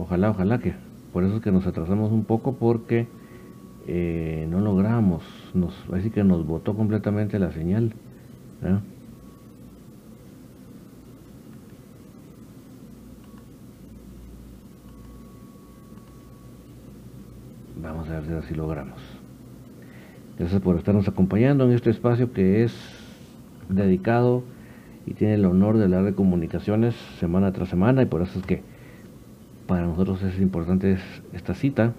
Ojalá, ojalá que. Por eso es que nos atrasamos un poco porque eh, no logramos. Nos, así que nos botó completamente la señal. Vamos a ver si así logramos. Gracias por estarnos acompañando en este espacio que es dedicado y tiene el honor de hablar de comunicaciones semana tras semana y por eso es que para nosotros es importante esta cita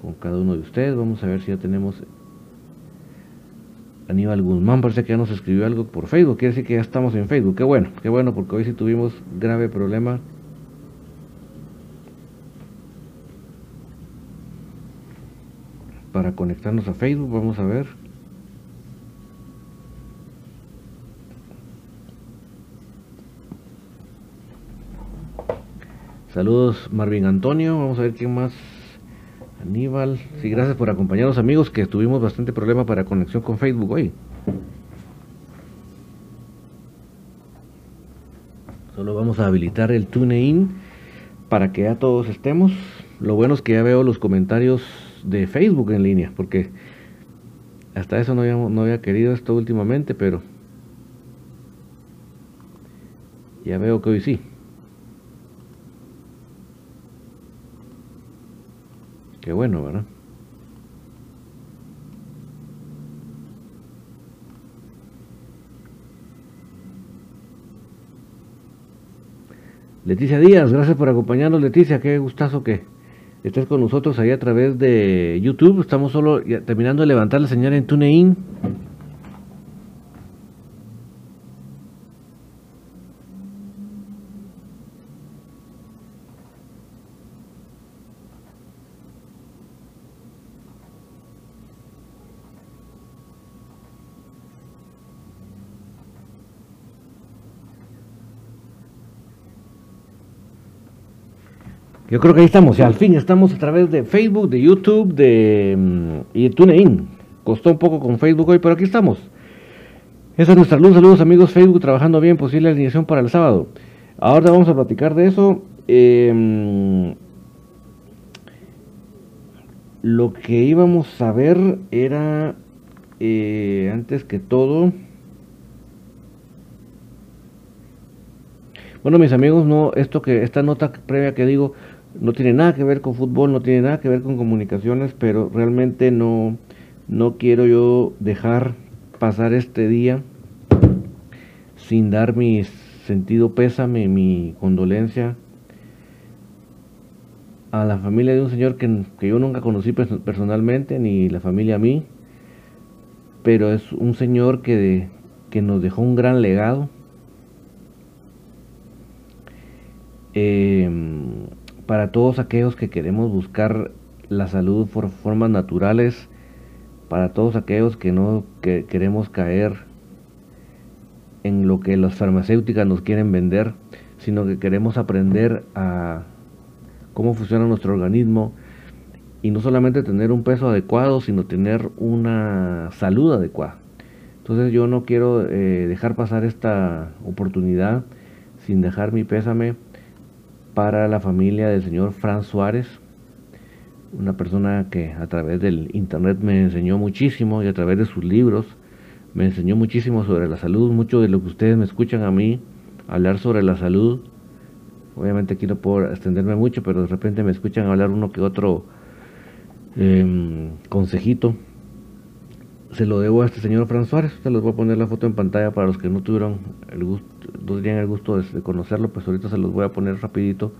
con cada uno de ustedes. Vamos a ver si ya tenemos Aníbal Guzmán, parece que ya nos escribió algo por Facebook, quiere decir que ya estamos en Facebook. Qué bueno, qué bueno, porque hoy sí tuvimos grave problema. Para conectarnos a Facebook, vamos a ver. Saludos Marvin Antonio, vamos a ver quién más. Aníbal, sí, gracias por acompañarnos amigos, que tuvimos bastante problema para conexión con Facebook hoy. Solo vamos a habilitar el TuneIn para que ya todos estemos. Lo bueno es que ya veo los comentarios de Facebook en línea, porque hasta eso no no había querido esto últimamente, pero ya veo que hoy sí. Qué bueno, ¿verdad? Leticia Díaz, gracias por acompañarnos, Leticia, qué gustazo que estés con nosotros ahí a través de YouTube. Estamos solo terminando de levantar la señal en TuneIn. Yo creo que ahí estamos, ya al fin estamos a través de Facebook, de YouTube, de mm, y de TuneIn. Costó un poco con Facebook hoy, pero aquí estamos. Esa es nuestra luz. Saludos amigos Facebook, trabajando bien, posible alineación para el sábado. Ahora vamos a platicar de eso. Em, lo que íbamos a ver era, eh, antes que todo, bueno mis amigos, no, esto que, esta nota previa que digo, no tiene nada que ver con fútbol, no tiene nada que ver con comunicaciones, pero realmente no, no quiero yo dejar pasar este día sin dar mi sentido pésame, mi condolencia a la familia de un señor que, que yo nunca conocí personalmente, ni la familia a mí, pero es un señor que, que nos dejó un gran legado. Eh, para todos aquellos que queremos buscar la salud por formas naturales, para todos aquellos que no queremos caer en lo que las farmacéuticas nos quieren vender, sino que queremos aprender a cómo funciona nuestro organismo y no solamente tener un peso adecuado, sino tener una salud adecuada. Entonces yo no quiero eh, dejar pasar esta oportunidad sin dejar mi pésame para la familia del señor Fran Suárez, una persona que a través del internet me enseñó muchísimo y a través de sus libros me enseñó muchísimo sobre la salud, mucho de lo que ustedes me escuchan a mí hablar sobre la salud. Obviamente aquí no puedo extenderme mucho, pero de repente me escuchan hablar uno que otro em, consejito. Se lo debo a este señor Fran Suárez. Se los voy a poner la foto en pantalla para los que no tuvieron el gusto no el gusto de, conocerlo, pues ahorita se los voy a poner rapidito.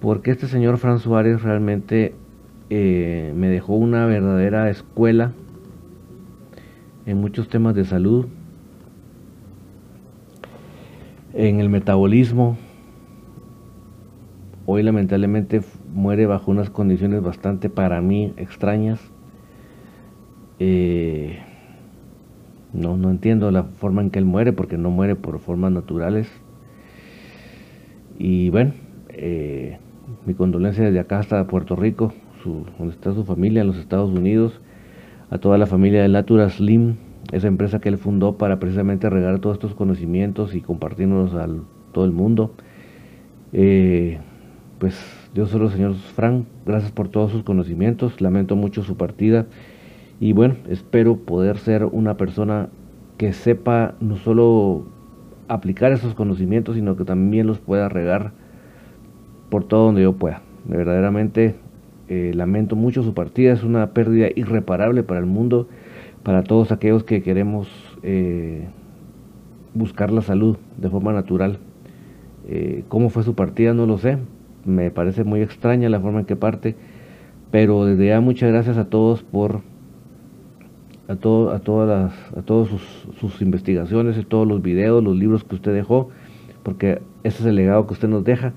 Porque este señor Fran Suárez realmente eh, me dejó una verdadera escuela en muchos temas de salud, en el metabolismo. Hoy lamentablemente muere bajo unas condiciones bastante para mí extrañas. Eh, no, no entiendo la forma en que él muere, porque no muere por formas naturales. Y bueno, eh, mi condolencia desde acá hasta Puerto Rico, donde está su familia en los Estados Unidos, a toda la familia de Natura Slim, esa empresa que él fundó para precisamente regar todos estos conocimientos y compartirnos a todo el mundo. Eh, pues Dios solo, señor Frank, gracias por todos sus conocimientos, lamento mucho su partida y bueno, espero poder ser una persona que sepa no solo aplicar esos conocimientos, sino que también los pueda regar por todo donde yo pueda. Verdaderamente eh, lamento mucho su partida, es una pérdida irreparable para el mundo, para todos aquellos que queremos eh, buscar la salud de forma natural. Eh, ¿Cómo fue su partida? No lo sé. Me parece muy extraña la forma en que parte. Pero desde ya muchas gracias a todos por a, todo, a todas las, a todos sus, sus investigaciones y todos los videos, los libros que usted dejó, porque ese es el legado que usted nos deja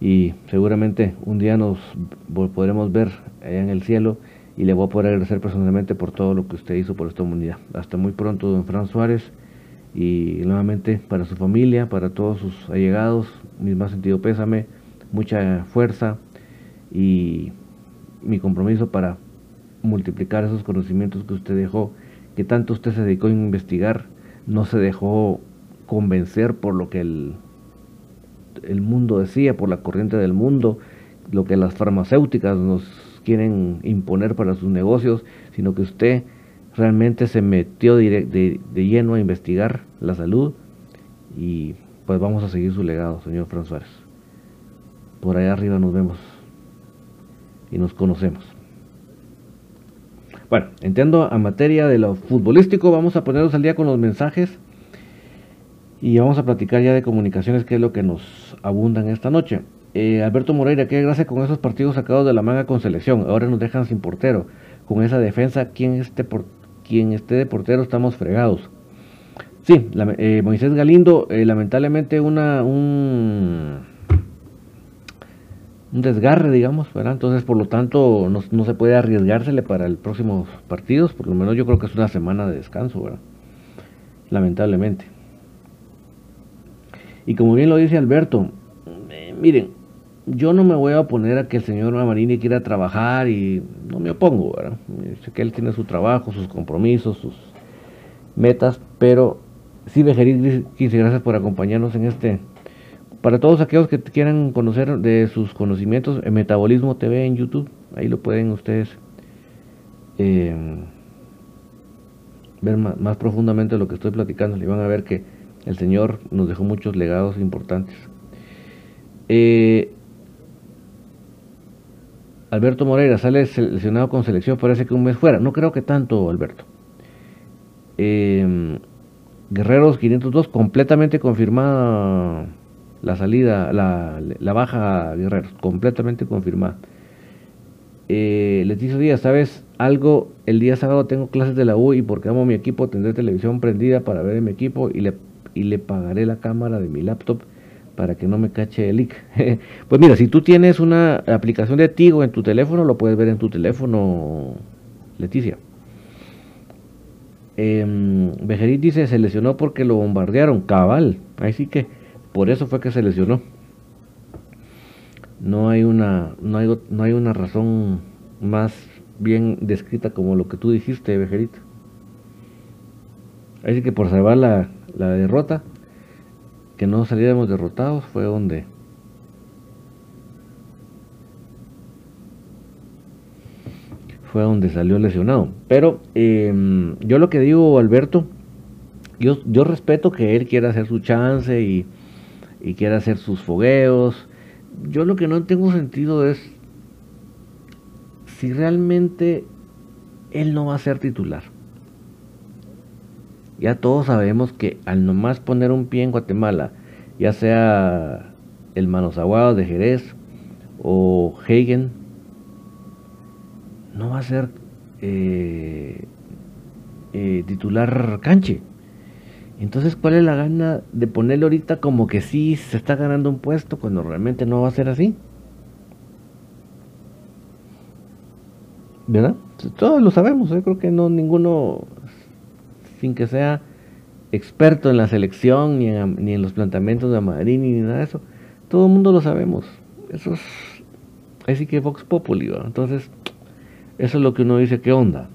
y seguramente un día nos podremos ver allá en el cielo y le voy a poder agradecer personalmente por todo lo que usted hizo por esta humanidad. Hasta muy pronto, don Fran Suárez, y nuevamente para su familia, para todos sus allegados, mi más sentido pésame, mucha fuerza y mi compromiso para multiplicar esos conocimientos que usted dejó, que tanto usted se dedicó a investigar, no se dejó convencer por lo que el, el mundo decía, por la corriente del mundo, lo que las farmacéuticas nos quieren imponer para sus negocios, sino que usted realmente se metió de, de, lleno a investigar la salud y pues vamos a seguir su legado, señor Fran Suárez. Por allá arriba nos vemos y nos conocemos. Bueno, entiendo a materia de lo futbolístico, vamos a ponernos al día con los mensajes y vamos a platicar ya de comunicaciones, que es lo que nos abundan esta noche. Eh, Alberto Moreira, qué gracia con esos partidos sacados de la manga con selección. Ahora nos dejan sin portero. Con esa defensa, quien esté, esté de portero estamos fregados. Sí, eh, Moisés Galindo, eh, lamentablemente una, un, un desgarre, digamos, ¿verdad? Entonces, por lo tanto, no, no, se puede arriesgársele para el próximo partidos. Por lo menos yo creo que es una semana de descanso, ¿verdad? Lamentablemente. Y como bien lo dice Alberto, eh, miren, yo no me voy a oponer a que el señor Marini quiera trabajar y no me opongo, ¿verdad? Sé que él tiene su trabajo, sus compromisos, sus metas, pero sí, Bejerit, 15 gracias por acompañarnos en este. Para todos aquellos que quieran conocer de sus conocimientos, en Metabolismo TV en YouTube, ahí lo pueden ustedes eh, ver más, profundamente lo que estoy platicando. Y van a ver que el Señor nos dejó muchos legados importantes. Eh, Alberto Moreira sale seleccionado con selección, parece que un mes fuera. No creo que tanto, Alberto. Eh, Guerreros 502, completamente confirmada la salida, la, baja Guerreros, completamente confirmada. Eh, Leticia Díaz, ¿sabes algo? El día sábado tengo clases de la U y porque amo mi equipo tendré televisión prendida para ver mi equipo y le y le pagaré la cámara de mi laptop para que no me cache el leak. pues mira, si tú tienes una aplicación de Tigo en tu teléfono, lo puedes ver en tu teléfono, Leticia. Eh, Bejerit dice, se lesionó porque lo bombardearon, cabal. Ahí sí que, por eso fue que se lesionó. No hay una, no hay, no hay una razón más bien descrita como lo que tú dijiste, Bejerit. Así que por salvar la, la derrota, que no saliéramos derrotados, fue donde fue donde salió lesionado. Pero em, yo lo que digo, Alberto, yo, yo respeto que él quiera hacer su chance y, y quiera hacer sus fogueos. Yo lo que no tengo sentido es si realmente él no va a ser titular. Ya todos sabemos que al nomás poner un pie en Guatemala, ya sea el Manos Aguados de Jerez o Hagen, no va a ser eh, eh, titular canche. Entonces, ¿cuál es la gana de ponerle ahorita como que sí se está ganando un puesto cuando realmente no va a ser así? ¿Verdad? Todos lo sabemos, yo creo que no ninguno sin que sea experto en la selección, ni en, ni en los planteamientos de Marini, ni nada de eso. Todo el mundo lo sabemos. Eso es. Así que Vox Populi, Entonces, eso es lo que uno dice, ¿qué onda?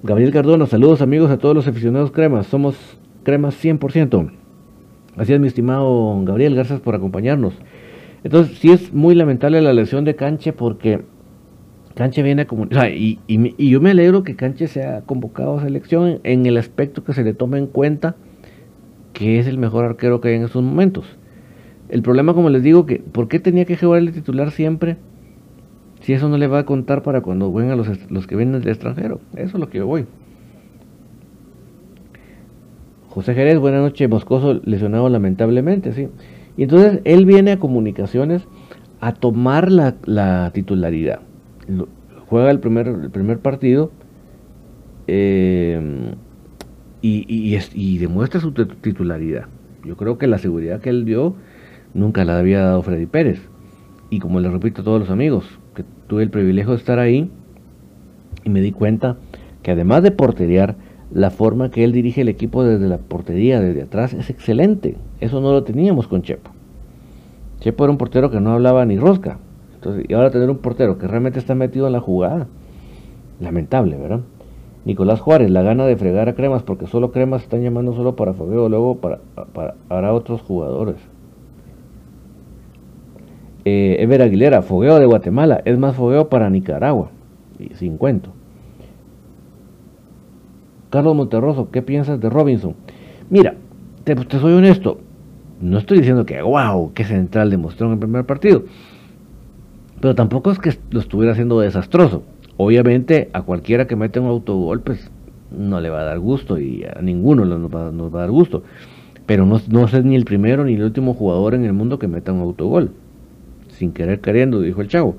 Gabriel Cardona, saludos amigos a todos los aficionados cremas. Somos cremas 100%. Así es, mi estimado Gabriel, gracias por acompañarnos. Entonces, sí es muy lamentable la lesión de Canche porque Canche viene a comunicar. y, y, yo me alegro que Canche sea convocado a selección en, el aspecto que se le tome en cuenta que es el mejor arquero que hay en estos momentos. El problema, como les digo, que ¿por qué tenía que jugar el titular siempre? Si eso no le va a contar para cuando vengan los, los que vienen del extranjero. Eso es lo que yo voy. José Jerez, buenas noches, Moscoso lesionado lamentablemente, sí. Y entonces él viene a comunicaciones a tomar la, titularidad. juega el primer, el primer partido eh, y, y, demuestra su titularidad. Yo creo que la seguridad que él dio nunca la había dado Freddy Pérez. Y como le repito a todos los amigos, que tuve el privilegio de estar ahí y me di cuenta que además de porteriar, la forma que él dirige el equipo desde la portería, desde atrás, es excelente. Eso no lo teníamos con Chepo. Chepo era un portero que no hablaba ni rosca. Entonces, y ahora tener un portero que realmente está metido en la jugada, lamentable, ¿verdad? Nicolás Juárez, la gana de fregar a Cremas, porque solo Cremas están llamando solo para fogueo, luego para, para, otros jugadores. Eh, Ever Aguilera, fogueo de Guatemala, es más fogueo para Nicaragua, y sin cuento. Carlos Monterroso, ¿qué piensas de Robinson? Mira, te, soy honesto, no estoy diciendo que, wow, qué central demostró en el primer partido, pero tampoco es que lo estuviera haciendo desastroso. Obviamente, a cualquiera que mete un autogol, pues no le va a dar gusto y a ninguno nos va, a dar gusto. Pero no, no es ni el primero ni el último jugador en el mundo que meta un autogol. Sin querer queriendo, dijo el chavo.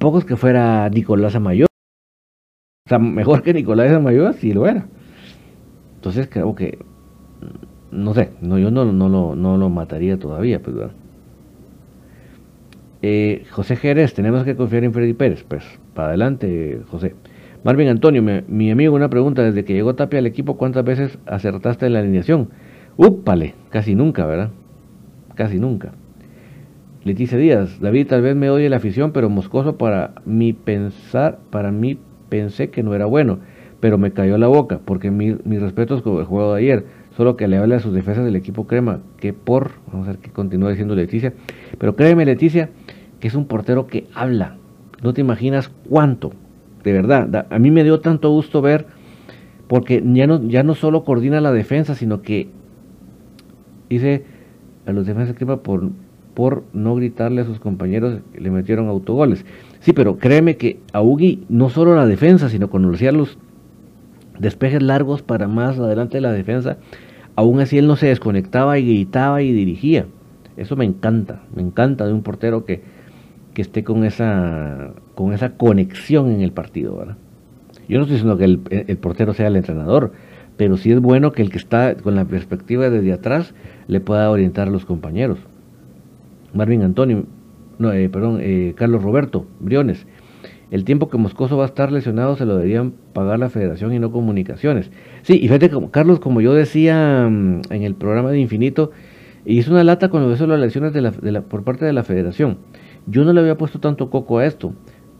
Pocos que fuera Nicolás Amayor. O sea, mejor que Nicolás Amayor, si lo era. Entonces creo que, no sé, no, yo no, no, lo, no lo mataría todavía, pues, eh, José Jerez, tenemos que confiar en Freddy Pérez. Pues, para adelante, José. Marvin Antonio, mi, amigo, una pregunta. Desde que llegó Tapia al equipo, ¿cuántas veces acertaste en la alineación? Úpale, casi nunca, ¿verdad? Casi nunca. Leticia Díaz, David, tal vez me oye la afición, pero Moscoso para mi pensar, para mí pensé que no era bueno, pero me cayó la boca, porque mi, mis respetos con el juego de ayer, solo que le hable a sus defensas del equipo Crema, que por, vamos a ver qué continúa diciendo Leticia, pero créeme Leticia, que es un portero que habla, no te imaginas cuánto, de verdad, a mí me dio tanto gusto ver, porque ya no, ya no solo coordina la defensa, sino que dice a los defensas Crema por por no gritarle a sus compañeros le metieron autogoles. Sí, pero créeme que a Ugi no solo la defensa, sino cuando hacía los despejes largos para más adelante de la defensa, aún así él no se desconectaba y gritaba y dirigía. Eso me encanta, me encanta de un portero que, que esté con esa, con esa conexión en el partido. ¿verdad? Yo no estoy diciendo que el, portero sea el entrenador, pero sí es bueno que el que está con la perspectiva desde atrás le pueda orientar a los compañeros. Marvin Antonio, no, eh, perdón, eh, Carlos Roberto Briones. El tiempo que Moscoso va a estar lesionado se lo deberían pagar la federación y no comunicaciones. Sí, y fíjate, como, Carlos, como yo decía mm, en el programa de Infinito, hizo una lata cuando hizo las elecciones de la, por parte de la federación. Yo no le había puesto tanto coco a esto,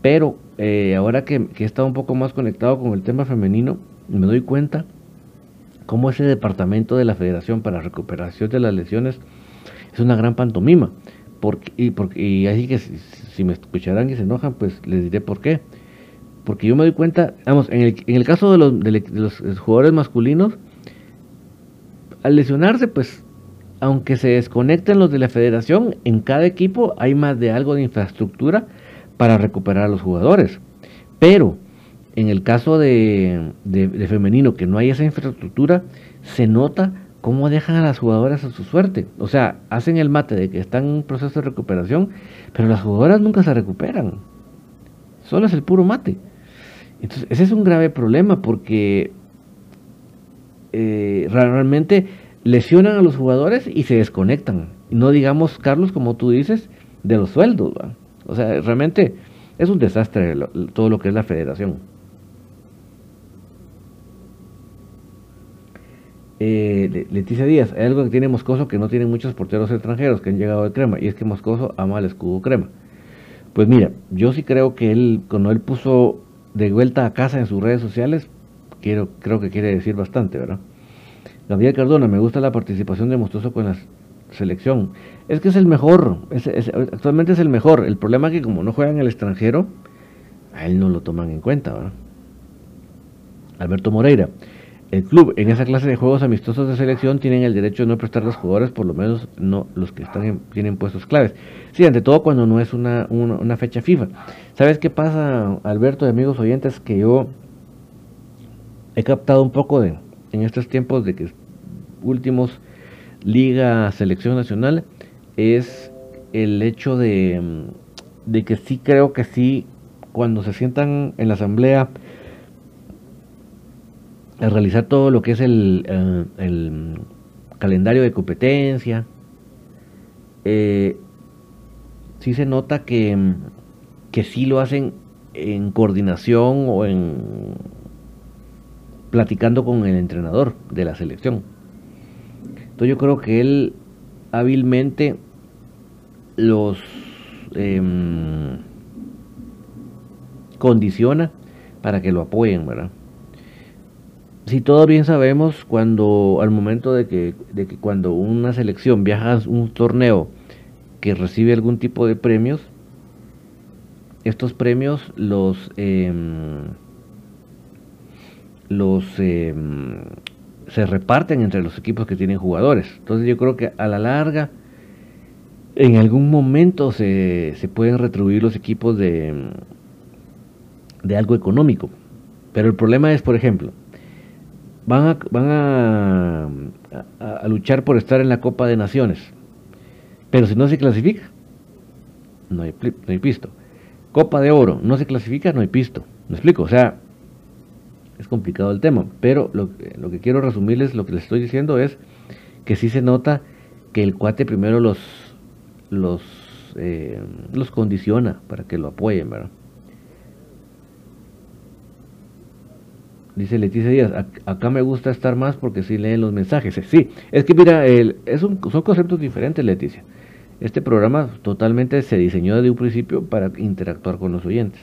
pero eh, ahora que, he estado un poco más conectado con el tema femenino, me doy cuenta cómo ese departamento de la federación para recuperación de las lesiones es una gran pantomima y, porque, y así que si, me escucharán y se enojan, pues les diré por qué. Porque yo me doy cuenta, vamos, en el, en el caso de los jugadores masculinos, al lesionarse, pues, aunque se desconecten los de la federación, en cada equipo hay más de algo de infraestructura para recuperar a los jugadores. Pero en el caso de, femenino, que no hay esa infraestructura, se nota cómo dejan a las jugadoras a su suerte. O sea, hacen el mate de que están en proceso de recuperación, pero las jugadoras nunca se recuperan. Solo es el puro mate. Entonces, ese es un grave problema porque eh, realmente lesionan a los jugadores y se desconectan. No digamos, Carlos, como tú dices, de los sueldos. O sea, realmente es un desastre todo lo que es la federación. Eh, Leticia Díaz, hay algo que tiene Moscoso que no tienen muchos porteros extranjeros que han llegado de crema, y es que Moscoso ama el escudo crema. Pues mira, yo sí creo que él, cuando él puso de vuelta a casa en sus redes sociales, quiero, creo que quiere decir bastante, ¿verdad? Gabriel Cardona, me gusta la participación de Mostoso con la selección. Es que es el mejor, actualmente es el mejor. El problema es que como no juega en el extranjero, a él no lo toman en cuenta, ¿verdad? Alberto Moreira, el club en esa clase de juegos amistosos de selección tienen el derecho de no prestar los jugadores, por lo menos no los que están tienen puestos claves. Sí, ante todo cuando no es una, una, fecha FIFA. ¿Sabes qué pasa, Alberto, de amigos oyentes? Que yo he captado un poco de, en estos tiempos de que últimos Liga Selección Nacional, es el hecho de, de que sí creo que sí, cuando se sientan en la asamblea, a realizar todo lo que es el, eh, calendario de competencia, eh, sí se nota que, que sí lo hacen en coordinación o en platicando con el entrenador de la selección. Entonces yo creo que él hábilmente los em, condiciona para que lo apoyen, ¿verdad? si todos bien sabemos, cuando al momento de que, de que cuando una selección viaja a un torneo que recibe algún tipo de premios, estos premios los em, los em, se reparten entre los equipos que tienen jugadores. Entonces yo creo que a la larga, en algún momento se, se pueden retribuir los equipos de, de algo económico. Pero el problema es, por ejemplo, van a, van a, luchar por estar en la Copa de Naciones. Pero si no se clasifica, no hay, no hay pisto. Copa de Oro, no se clasifica, no hay pisto. ¿Me explico? O sea, es complicado el tema. Pero lo, lo que quiero resumirles, lo que les estoy diciendo es que sí se nota que el cuate primero los, los, eh, los condiciona para que lo apoyen, ¿verdad? Dice Leticia Díaz, acá me gusta estar más porque sí leen los mensajes. Sí, es que mira, el, es un, son conceptos diferentes, Leticia. Este programa totalmente se diseñó desde un principio para interactuar con los oyentes.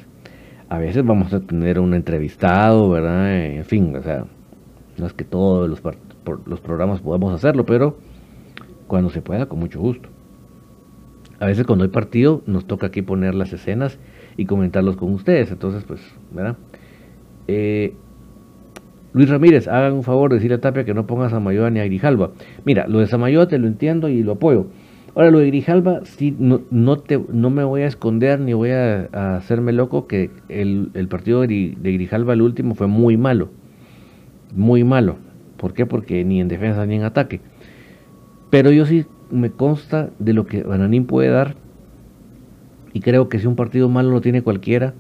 A veces vamos a tener un entrevistado, ¿verdad? En fin, o sea, no es que todos los, los programas podamos hacerlo, pero cuando se pueda, con mucho gusto. A veces cuando hay partido, nos toca aquí poner las escenas y comentarlos con ustedes. Entonces, pues, ¿verdad? Eh, Luis Ramírez, hagan un favor, decirle a Tapia que no ponga a Samayoa ni a Grijalba. Mira, lo de Samayoa te lo entiendo y lo apoyo. Ahora, lo de Grijalba, sí, no, no, te, no me voy a esconder ni voy a, hacerme loco que el, partido de, Grijalba, el último, fue muy malo. Muy malo. ¿Por qué? Porque ni en defensa ni en ataque. Pero yo sí me consta de lo que Bananín puede dar. Y creo que si un partido malo lo tiene cualquiera,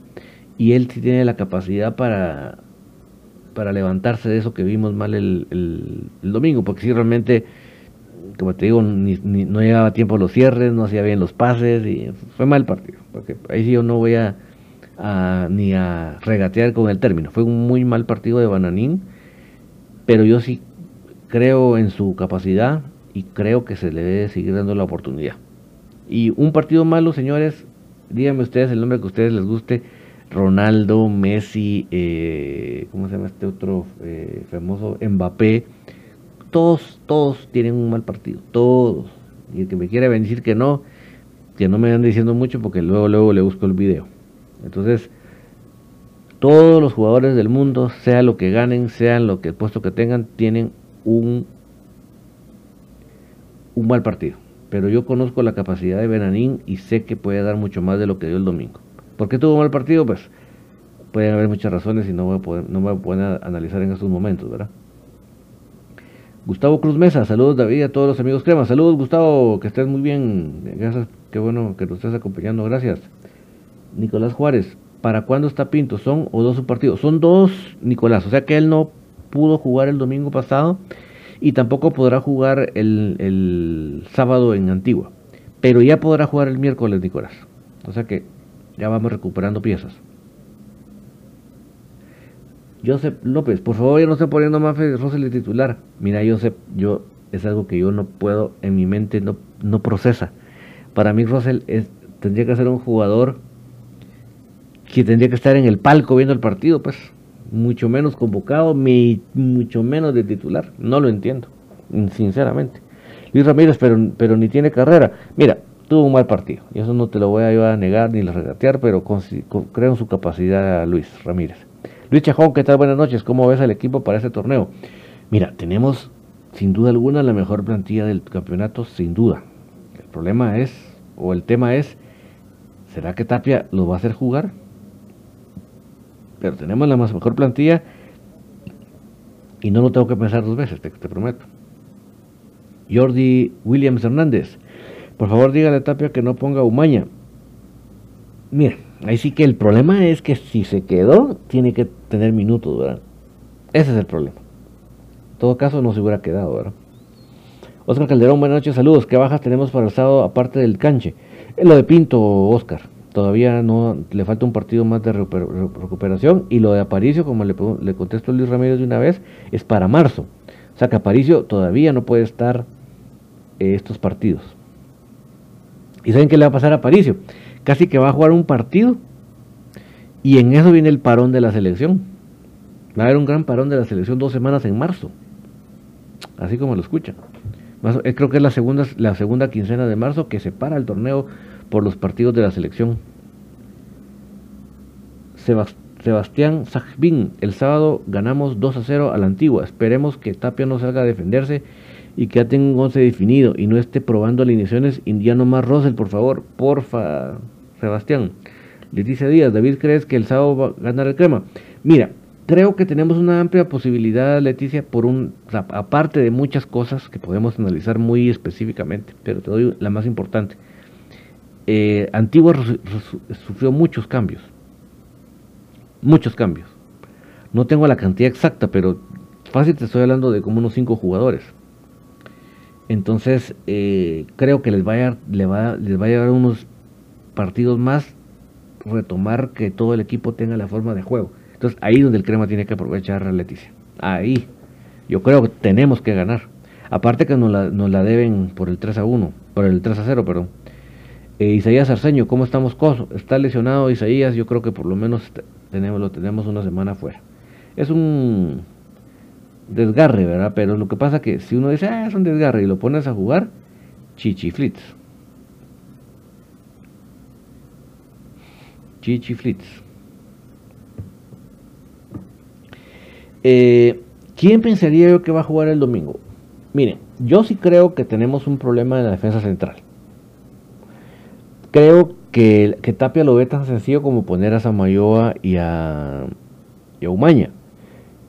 y él sí tiene la capacidad para para levantarse de eso que vimos mal el, el, domingo, porque si realmente, como te digo, ni, no llegaba tiempo a los cierres, no hacía bien los pases y fue mal partido, porque ahí sí yo no voy a, ni a regatear con el término, fue un muy mal partido de Bananín, pero yo sí creo en su capacidad y creo que se le debe seguir dando la oportunidad. Y un partido malo, señores, díganme ustedes el nombre que a ustedes les guste, Ronaldo, Messi, eh, ¿cómo se llama este otro eh, famoso? Mbappé. Todos, todos tienen un mal partido, todos. Y el que me quiera decir que no, que no me ande diciendo mucho porque luego, luego le busco el video. Entonces, todos los jugadores del mundo, sea lo que ganen, sea lo que el puesto que tengan, tienen un, un mal partido. Pero yo conozco la capacidad de Benanín y sé que puede dar mucho más de lo que dio el domingo. ¿Por qué tuvo mal partido? Pues pueden haber muchas razones y no, voy a poder, no me voy a analizar en estos momentos, ¿verdad? Gustavo Cruz Mesa, saludos David a todos los amigos Crema, saludos Gustavo, que estés muy bien, gracias, qué bueno que nos estés acompañando, gracias. Nicolás Juárez, ¿para cuándo está Pinto? ¿Son o dos su partido? Son dos, Nicolás, o sea que él no pudo jugar el domingo pasado y tampoco podrá jugar el, el sábado en Antigua, pero ya podrá jugar el miércoles, Nicolás. O sea que ya vamos recuperando piezas. Joseph López, por favor, ya no estoy poniendo más Rosel de titular. Mira, Joseph, yo es algo que yo no puedo, en mi mente no, no procesa. Para mí, Russell tendría que ser un jugador que tendría que estar en el palco viendo el partido, pues mucho menos convocado, mucho menos de titular. No lo entiendo, sinceramente. Luis Ramírez, pero, pero ni tiene carrera. Mira, tuvo un mal partido. Y eso no te lo voy a, a negar ni a regatear, pero creo en su capacidad Luis Ramírez. Luis Chajón, ¿qué tal? Buenas noches. ¿Cómo ves al equipo para este torneo? Mira, tenemos sin duda alguna la mejor plantilla del campeonato, sin duda. El problema es, o el tema es, ¿será que Tapia lo va a hacer jugar? Pero tenemos la más mejor plantilla y no lo tengo que pensar dos veces, te, prometo. Jordi Williams Hernández, por favor dígale a Tapia que no ponga Umaña. Mira, ahí sí que el problema es que si se quedó, tiene que tener minutos, ¿verdad? Ese es el problema. En todo caso, no se hubiera quedado, ¿verdad? Oscar Calderón, buenas noches, saludos. ¿Qué bajas tenemos para el sábado aparte del canche? lo de Pinto, Oscar. Todavía no le falta un partido más de recuperación. Y lo de Aparicio, como le, le contesto Luis Ramírez de una vez, es para marzo. O sea que Aparicio todavía no puede estar eh, estos partidos. ¿Y saben qué le va a pasar a Aparicio? Casi que va a jugar un partido y en eso viene el parón de la selección. Va a haber un gran parón de la selección dos semanas en marzo. Así como lo escuchan. Eh, creo que es la segunda, la segunda quincena de marzo que se para el torneo por los partidos de la selección. Sebastián Sajbin, el sábado ganamos 2 a 0 a la antigua. Esperemos que Tapia no salga a defenderse y que ya tenga un 11 definido y no esté probando alineaciones. Indiano más Rosel, por favor, porfa, Sebastián. Leticia Díaz, David, ¿crees que el sábado va a ganar el crema? Mira, creo que tenemos una amplia posibilidad, Leticia, por un, aparte de muchas cosas que podemos analizar muy específicamente, pero te doy la más importante. Eh, Antigua sufrió muchos cambios, muchos cambios. No tengo la cantidad exacta, pero fácil te estoy hablando de como unos cinco jugadores. Entonces, eh, creo que les va, a, les, les va a llevar unos partidos más retomar que todo el equipo tenga la forma de juego. Entonces, ahí donde el crema tiene que aprovechar a Leticia. Ahí. Yo creo que tenemos que ganar. Aparte que nos la, la deben por el 3 a 1, por el 3 a 0, perdón. Eh, Isaías Arceño, ¿cómo estamos? Coso? Está lesionado Isaías, yo creo que por lo menos tenemos, lo tenemos una semana fuera. Es un desgarre, ¿verdad? Pero lo que pasa que si uno dice, ah, es un desgarre y lo pones a jugar, chichiflits. Chichiflits. Eh, ¿Quién pensaría yo que va a jugar el domingo? Miren, yo sí creo que tenemos un problema en la defensa central. Creo que, Tapia lo ve tan sencillo como poner a Samayoa y a, y a Umaña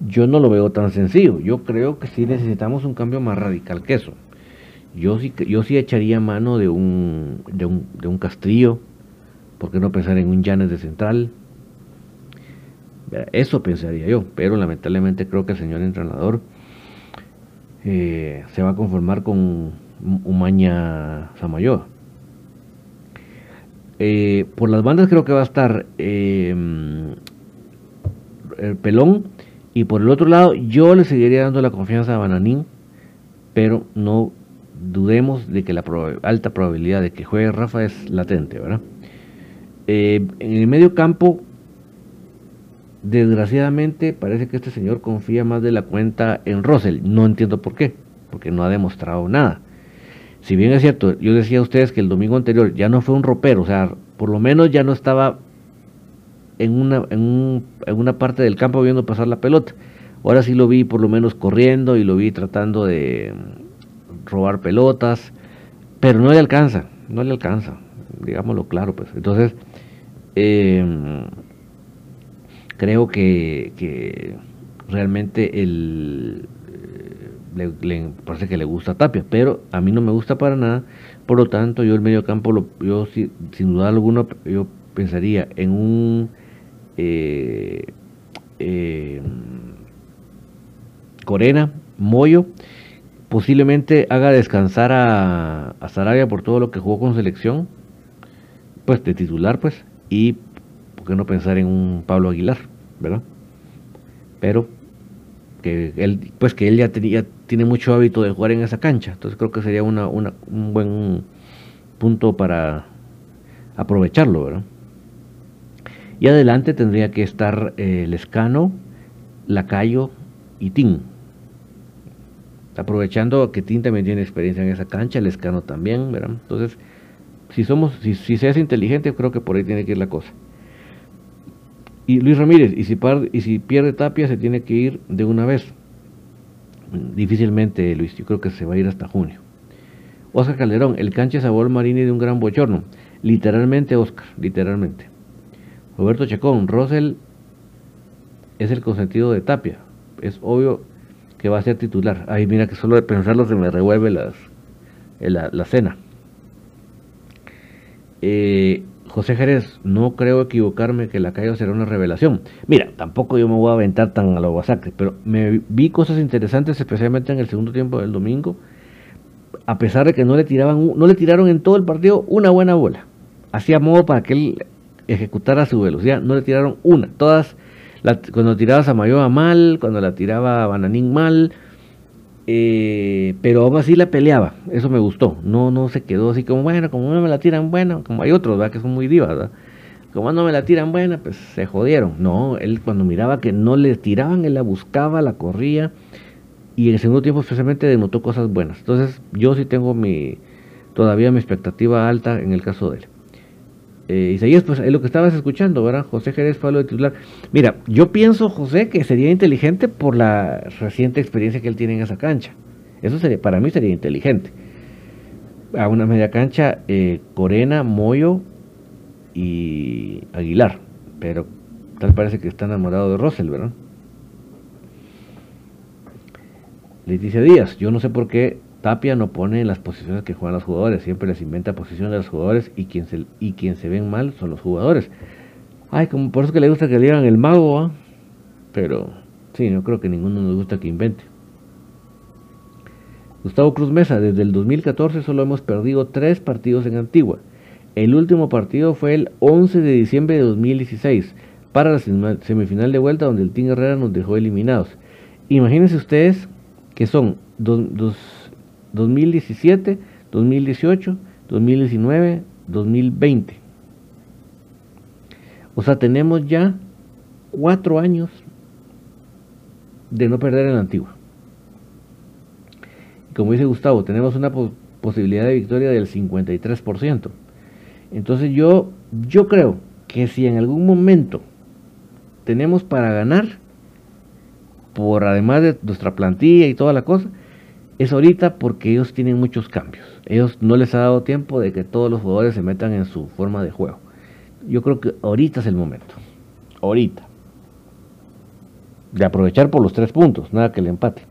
yo no lo veo tan sencillo. Yo creo que sí necesitamos un cambio más radical que eso. Yo sí, yo sí echaría mano de un, de un, de un Castrillo. ¿Por qué no pensar en un Llanes de central? Eso pensaría yo, pero lamentablemente creo que el señor entrenador eh, se va a conformar con Umaña Samayoa. Eh, por las bandas creo que va a estar eh, el Pelón y por el otro lado, yo le seguiría dando la confianza a Bananín, pero no dudemos de que la alta probabilidad de que juegue Rafa es latente, ¿verdad? Eh, en el medio campo, desgraciadamente, parece que este señor confía más de la cuenta en Russell. No entiendo por qué, porque no ha demostrado nada. Si bien es cierto, yo decía a ustedes que el domingo anterior ya no fue un ropero, o sea, por lo menos ya no estaba en una, en, una parte del campo viendo pasar la pelota. Ahora sí lo vi por lo menos corriendo y lo vi tratando de robar pelotas, pero no le alcanza, no le alcanza, digámoslo claro, pues. Entonces, em, creo que, realmente el, le, parece que le gusta Tapia, pero a mí no me gusta para nada, por lo tanto yo el medio campo, lo, yo sin duda alguna, yo pensaría en un eh, eh, Corena, Moyo, posiblemente haga descansar a, a, Sarabia por todo lo que jugó con selección, pues de titular, pues, y por qué no pensar en un Pablo Aguilar, ¿verdad? Pero que él, pues que él ya tenía, tiene mucho hábito de jugar en esa cancha, entonces creo que sería un buen punto para aprovecharlo, ¿verdad? Y adelante tendría que estar eh, Lescano, Lacayo y Tin. Aprovechando que Tin también tiene experiencia en esa cancha, Lescano también, ¿verdad? Entonces, si somos, si, si se hace inteligente, creo que por ahí tiene que ir la cosa. Y Luis Ramírez, y si, y si pierde Tapia, se tiene que ir de una vez. Difícilmente, Luis, yo creo que se va a ir hasta junio. Oscar Calderón, el cancha sabor marini de un gran bochorno. Literalmente, Oscar, literalmente. Roberto Chacón, Rosel es el consentido de Tapia. Es obvio que va a ser titular. Ay, mira que solo de pensarlo se me revuelve las, la, la cena. Eh, José Jerez, no creo equivocarme que la calle será una revelación. Mira, tampoco yo me voy a aventar tan a lo masacre, pero me vi cosas interesantes, especialmente en el segundo tiempo del domingo, a pesar de que no le tiraban, no le tiraron en todo el partido una buena bola. Hacía modo para que él ejecutara su velocidad, no le tiraron una. Todas, cuando tiraba Samayoa mal, cuando la tiraba Bananín mal, eh, pero aún así la peleaba, eso me gustó, no, no se quedó así como, bueno, como no me la tiran buena, como hay otros, ¿verdad? Que son muy divas, ¿verdad? Como no me la tiran buena, pues se jodieron. No, él cuando miraba que no le tiraban, él la buscaba, la corría, y en el segundo tiempo especialmente denotó cosas buenas. Entonces yo sí tengo mi, todavía mi expectativa alta en el caso de él. Eh, Isaías, pues es lo que estabas escuchando, ¿verdad? José Jerez Pablo de titular. Mira, yo pienso, José, que sería inteligente por la reciente experiencia que él tiene en esa cancha. Eso sería, para mí sería inteligente. A una media cancha, eh, Corena, Moyo y Aguilar. Pero tal parece que está enamorado de Russell, ¿verdad? Leticia Díaz, yo no sé por qué Tapia no pone las posiciones que juegan los jugadores, siempre les inventa posiciones de los jugadores y quien se, y quien se ven mal son los jugadores. Ay, como por eso que le gusta que le digan el mago, pero sí, no creo que ninguno nos gusta que invente. Gustavo Cruz Mesa, desde el 2014 solo hemos perdido tres partidos en Antigua. El último partido fue el 11 de diciembre de 2016 para la semifinal de vuelta donde el Team Herrera nos dejó eliminados. Imagínense ustedes que son dos 2017, 2018, 2019, 2020. O sea, tenemos ya cuatro años de no perder en la antigua. Como dice Gustavo, tenemos una posibilidad de victoria del 53%. Entonces yo, yo creo que si en algún momento tenemos para ganar, por además de nuestra plantilla y toda la cosa, es ahorita porque ellos tienen muchos cambios. Ellos no les ha dado tiempo de que todos los jugadores se metan en su forma de juego. Yo creo que ahorita es el momento. Ahorita. De aprovechar por los tres puntos, nada que le empate.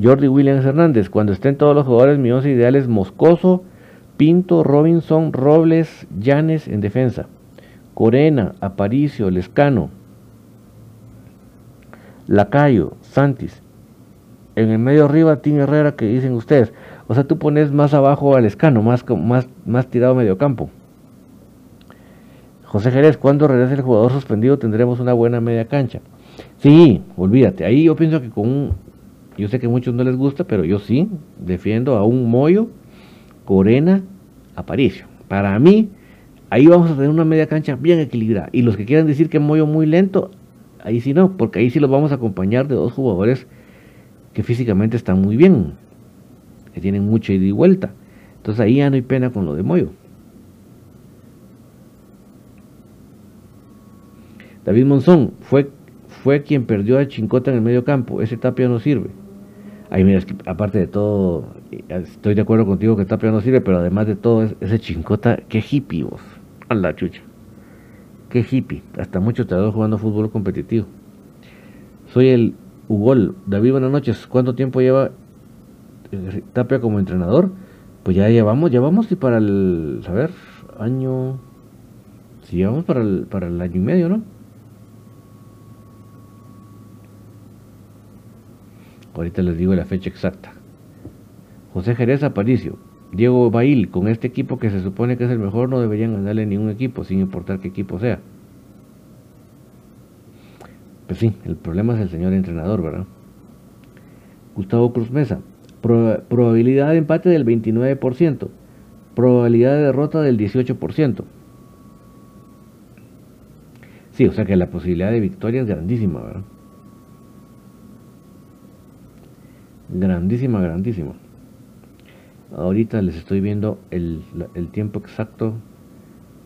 Jordi Williams Hernández, cuando estén todos los jugadores, mi once ideal es Moscoso, Pinto, Robinson, Robles, Llanes en defensa. Corena, Aparicio, Lescano, Lacayo, Santis, en el medio arriba Tim Herrera que dicen ustedes. O sea, tú pones más abajo al escano, más, más, más tirado medio campo. José Jerez, cuando regrese el jugador suspendido tendremos una buena media cancha. Sí, olvídate. Ahí yo pienso que con un... Yo sé que a muchos no les gusta, pero yo sí defiendo a un Moyo, Corena, Aparicio. Para mí, ahí vamos a tener una media cancha bien equilibrada. Y los que quieran decir que Moyo muy lento, ahí sí no, porque ahí sí los vamos a acompañar de dos jugadores que físicamente están muy bien, que tienen mucha ida y vuelta. Entonces ahí ya no hay pena con lo de Moyo. David Monzón fue, fue quien perdió a Chincota en el medio campo. Ese Tapia no sirve. Ahí mira, aparte de todo, estoy de acuerdo contigo que Tapia no sirve, pero además de todo, ese Chincota, qué hippie vos. A la chucha. Qué hippie. Hasta mucho te jugando fútbol competitivo. Soy el Ugol, David, buenas noches. ¿Cuánto tiempo lleva eh, Tapia como entrenador? Pues ya llevamos, llevamos y para el, a año, si llevamos para el, para el año y medio, ¿no? Ahorita les digo la fecha exacta. José Jerez Aparicio, Diego Bail, con este equipo que se supone que es el mejor, no deberían ganarle ningún equipo, sin importar qué equipo sea. Pues sí, el problema es el señor entrenador, ¿verdad? Gustavo Cruz Mesa. probabilidad de empate del 29%. Probabilidad de derrota del 18%. Sí, o sea que la posibilidad de victoria es grandísima, ¿verdad? Grandísima, grandísima. Ahorita les estoy viendo el, el tiempo exacto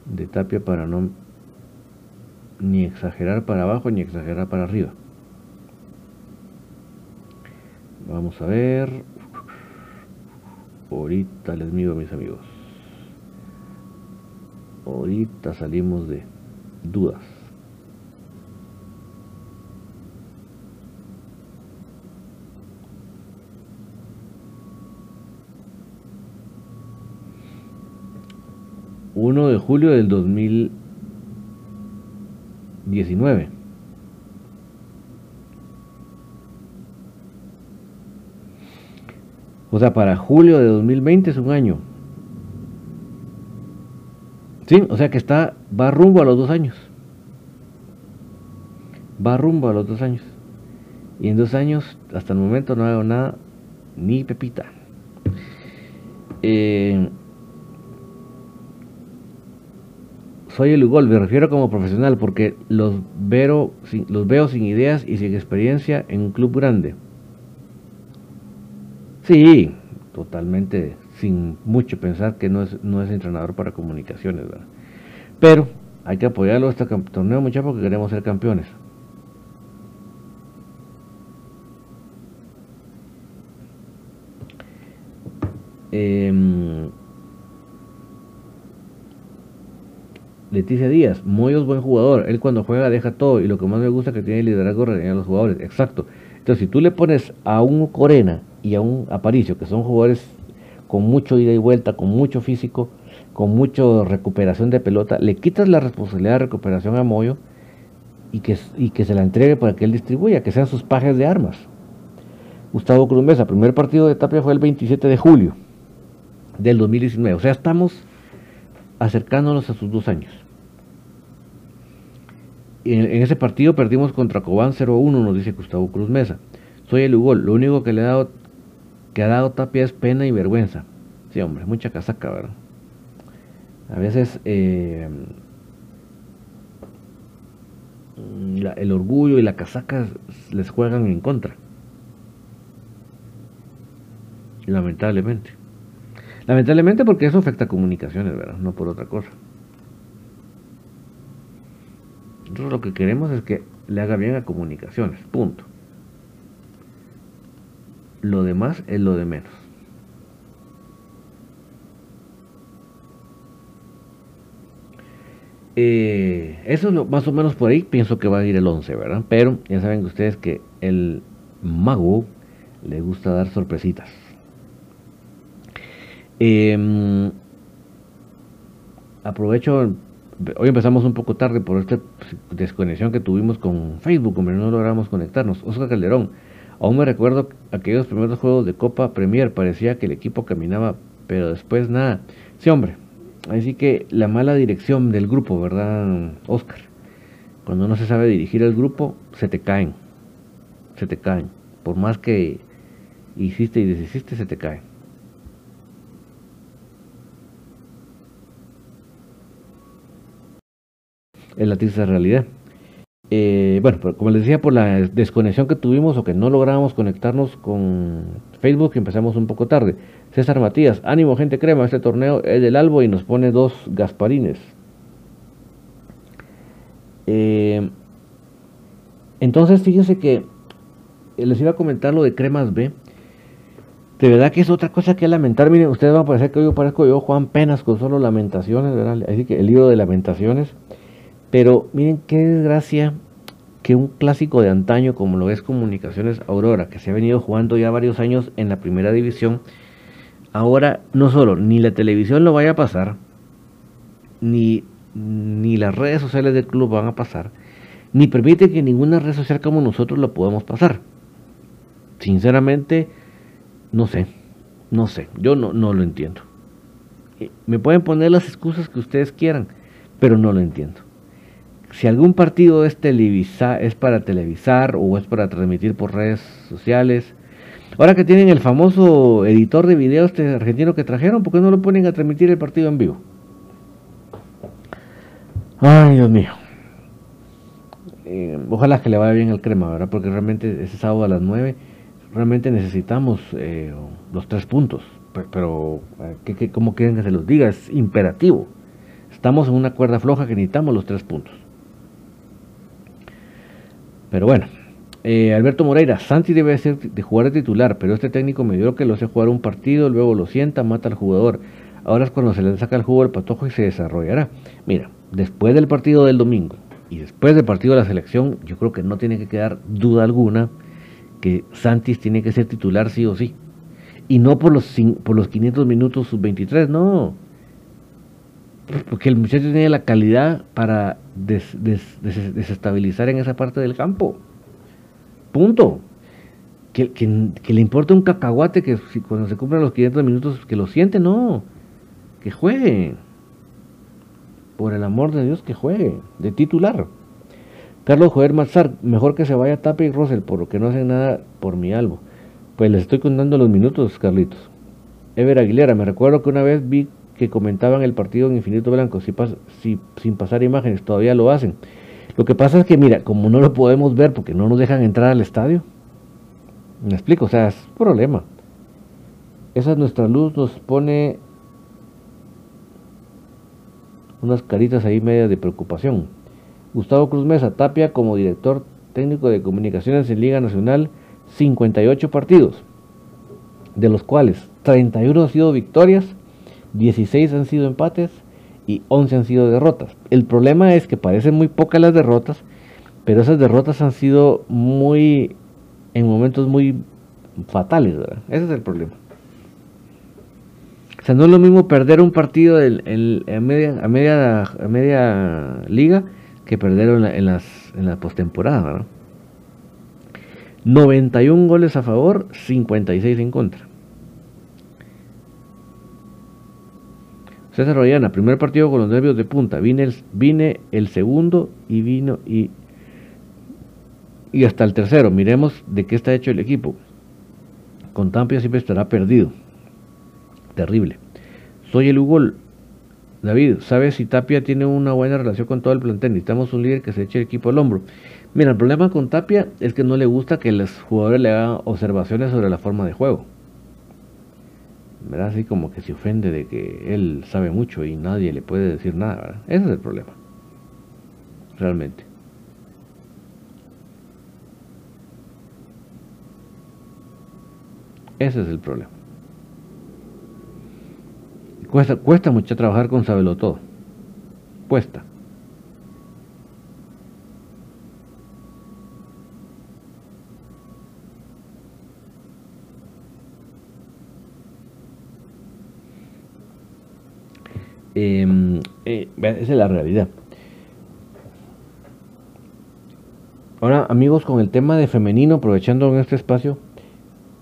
de Tapia para no ni exagerar para abajo ni exagerar para arriba. Vamos a ver. Ahorita les mido mis amigos. Ahorita salimos de dudas. Uno de julio del 2019. O sea, para julio de 2020 es un año. Sí, o sea que está, va rumbo a los dos años. Va rumbo a los dos años. Y en dos años, hasta el momento, no hago nada, ni pepita. Eh, soy el Ugol, me refiero como profesional porque los veo, sin ideas y sin experiencia en un club grande. Sí, totalmente sin mucho pensar que no es, entrenador para comunicaciones, ¿verdad? Pero hay que apoyarlo a este torneo mucho porque queremos ser campeones. Em, Leticia Díaz, Moyo es buen jugador, él cuando juega deja todo y lo que más me gusta es que tiene liderazgo a los jugadores, exacto. Entonces si tú le pones a un Corena y a un Aparicio, que son jugadores con mucho ida y vuelta, con mucho físico, con mucha recuperación de pelota, le quitas la responsabilidad de recuperación a Moyo y que, y que se la entregue para que él distribuya, que sean sus pajes de armas. Gustavo Cruz primer partido de Tapia fue el 27 de julio del 2019, o sea, estamos acercándonos a sus dos años. En, ese partido perdimos contra Cobán 0-1, nos dice Gustavo Cruz Mesa. Soy el Ugol, lo único que le he dado que ha dado Tapia es pena y vergüenza. Sí, hombre, mucha casaca, ¿verdad? A veces eh, el orgullo y la casaca les juegan en contra. Lamentablemente. Lamentablemente porque eso afecta a comunicaciones, ¿verdad? No por otra cosa. Nosotros lo que queremos es que le haga bien a comunicaciones, punto. Lo demás es lo de menos. Eh, eso es lo, más o menos por ahí. Pienso que va a ir el 11, ¿verdad? Pero ya saben ustedes que el mago le gusta dar sorpresitas. Em, aprovecho, hoy empezamos un poco tarde por esta desconexión que tuvimos con Facebook, como no logramos conectarnos. Oscar Calderón, Aún me recuerdo aquellos primeros juegos de Copa Premier, parecía que el equipo caminaba, pero después nada. Sí, hombre, así que la mala dirección del grupo, ¿verdad, Oscar? Cuando no se sabe dirigir el grupo, se te caen. Se te caen. Por más que hiciste y deshiciste, se te caen. Es la triste realidad. Eh, bueno, como les decía, por la desconexión que tuvimos o que no lográbamos conectarnos con Facebook, empezamos un poco tarde. César Matías, ánimo gente crema, este torneo es del Albo y nos pone dos Gasparines. Eh, entonces, fíjense que les iba a comentar lo de Cremas B. De verdad que es otra cosa que lamentar. Miren, ustedes van a parecer que yo parezco yo Juan Penas con solo lamentaciones. Así que el libro de lamentaciones. Pero miren qué desgracia que un clásico de antaño como lo es Comunicaciones Aurora, que se ha venido jugando ya varios años en la primera división, ahora no solo ni la televisión lo vaya a pasar, ni, ni las redes sociales del club van a pasar, ni permite que ninguna red social como nosotros lo podamos pasar. Sinceramente, no sé, no sé, yo no, no lo entiendo. Me pueden poner las excusas que ustedes quieran, pero no lo entiendo si algún partido es, para televisar o es para transmitir por redes sociales, ahora que tienen el famoso editor de video este argentino que trajeron, ¿por qué no lo ponen a transmitir el partido en vivo? Ay, Dios mío. eh, ojalá que le vaya bien el crema, ¿verdad? Porque realmente ese sábado a las 9 realmente necesitamos eh, los tres puntos. Pero, ¿qué, cómo quieren que se los diga? Es imperativo. Estamos en una cuerda floja que necesitamos los tres puntos. Pero bueno, eh, Alberto Moreira, Santi debe ser de jugar de titular, pero este técnico me dio que lo hace jugar un partido, luego lo sienta, mata al jugador. Ahora es cuando se le saca el jugo al patojo y se desarrollará. Mira, después del partido del domingo y después del partido de la selección, yo creo que no tiene que quedar duda alguna que Santis tiene que ser titular sí o sí. Y no por los, por los 500 minutos sub-23, no. Porque el muchacho tiene la calidad para desestabilizar en esa parte del campo. Punto. Que, le importa un cacahuate que cuando se cumplan los 500 minutos que lo siente, no. Que juegue. Por el amor de Dios, que juegue. De titular. Carlos Joder Mazar, mejor que se vaya Tapia y Russell, por lo que no hacen nada por mi albo. Pues les estoy contando los minutos, Carlitos. Ever Aguilera, me recuerdo que una vez vi que comentaban el partido en Infinito Blanco, si, sin pasar imágenes, todavía lo hacen. Lo que pasa es que, mira, como no lo podemos ver porque no nos dejan entrar al estadio, me explico, o sea, es un problema. Esa nuestra luz nos pone unas caritas ahí medias de preocupación. Gustavo Cruz Mesa, Tapia como director técnico de comunicaciones en Liga Nacional, 58 partidos, de los cuales 31 han sido victorias, 16 han sido empates y 11 han sido derrotas. El problema es que parecen muy pocas las derrotas, pero esas derrotas han sido muy, en momentos muy fatales, Ese es el problema. O sea, no es lo mismo perder un partido en, media, a, media, liga que perder en, las, en la postemporada, ¿verdad? 91 goles a favor, 56 en contra. César Royana, primer partido con los nervios de punta. Vine el, vine el segundo y vino y, y hasta el tercero. Miremos de qué está hecho el equipo. Con Tampia siempre estará perdido. Terrible. Soy el Hugo David, ¿sabes si Tapia tiene una buena relación con todo el plantel? Necesitamos un líder que se eche el equipo al hombro. Mira, el problema con Tapia es que no le gusta que los jugadores le hagan observaciones sobre la forma de juego. ¿Verdad? Así como que se ofende de que él sabe mucho y nadie le puede decir nada, ¿verdad? Ese es el problema. Realmente. Ese es el problema. Cuesta, cuesta mucho trabajar con Sabelo todo. Cuesta. Em, eh, esa es la realidad. Ahora, amigos, con el tema de femenino, aprovechando en este espacio,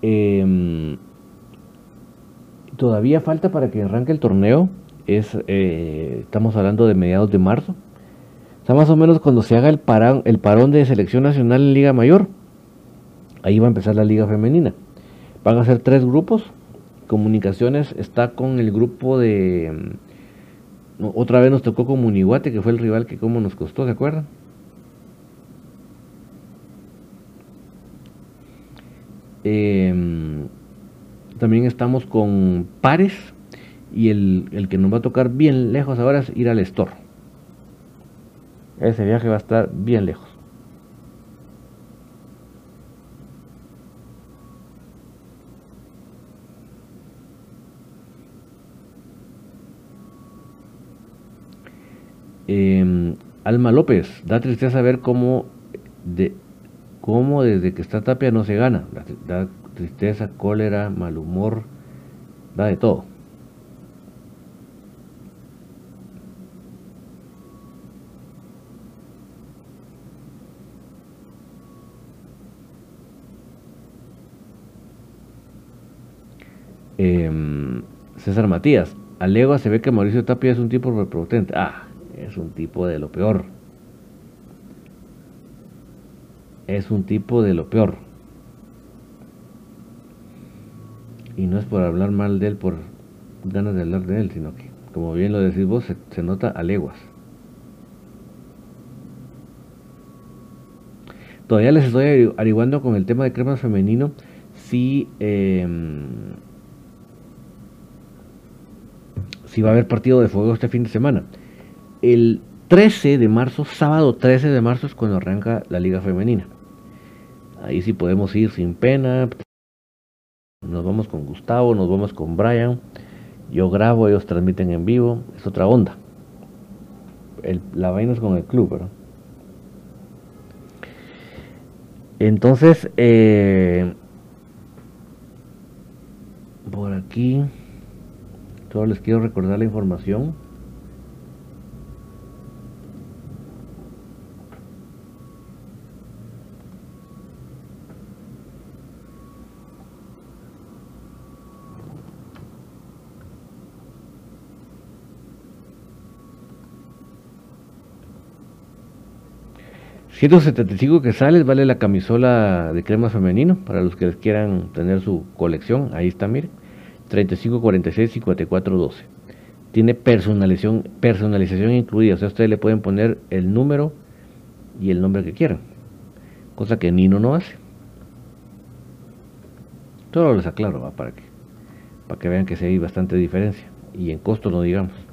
em, todavía falta para que arranque el torneo. Es, eh, estamos hablando de mediados de marzo. O más o menos cuando se haga el, parón, el parón de selección nacional en Liga Mayor. Ahí va a empezar la Liga Femenina. Van a ser tres grupos. Comunicaciones está con el grupo de otra vez nos tocó con Munihuate, que fue el rival que como nos costó, ¿se acuerdan? Em, también estamos con Pares y el, que nos va a tocar bien lejos ahora es ir al Store. Ese viaje va a estar bien lejos. Em, Alma López, da tristeza ver cómo, de, cómo desde que está Tapia no se gana. Da, tristeza, cólera, mal humor, da de todo. Em, César Matías, Alegua se ve que Mauricio Tapia es un tipo prepotente. Ah, es un tipo de lo peor. Es un tipo de lo peor. Y no es por hablar mal de él, por ganas de hablar de él, sino que, como bien lo decís vos, se, nota a leguas. Todavía les estoy averiguando con el tema de cremas femenino si, em, si va a haber partido de fuego este fin de semana. El 13 de marzo, sábado 13 de marzo es cuando arranca la liga femenina. Ahí sí podemos ir sin pena. Nos vamos con Gustavo, nos vamos con Brian. Yo grabo, ellos transmiten en vivo. Es otra onda. la vaina es con el club. Entonces, eh, por aquí, solo les quiero recordar la información. 175 que sale, vale la camisola de crema femenino para los que quieran tener su colección. Ahí está, mire. 35, 46, 54, 12. Tiene personalización, personalización incluida. O sea, ustedes le pueden poner el número y el nombre que quieran. Cosa que Nino no hace. Todo les aclaro, para que para que vean que sí hay bastante diferencia. Y en costo no digamos.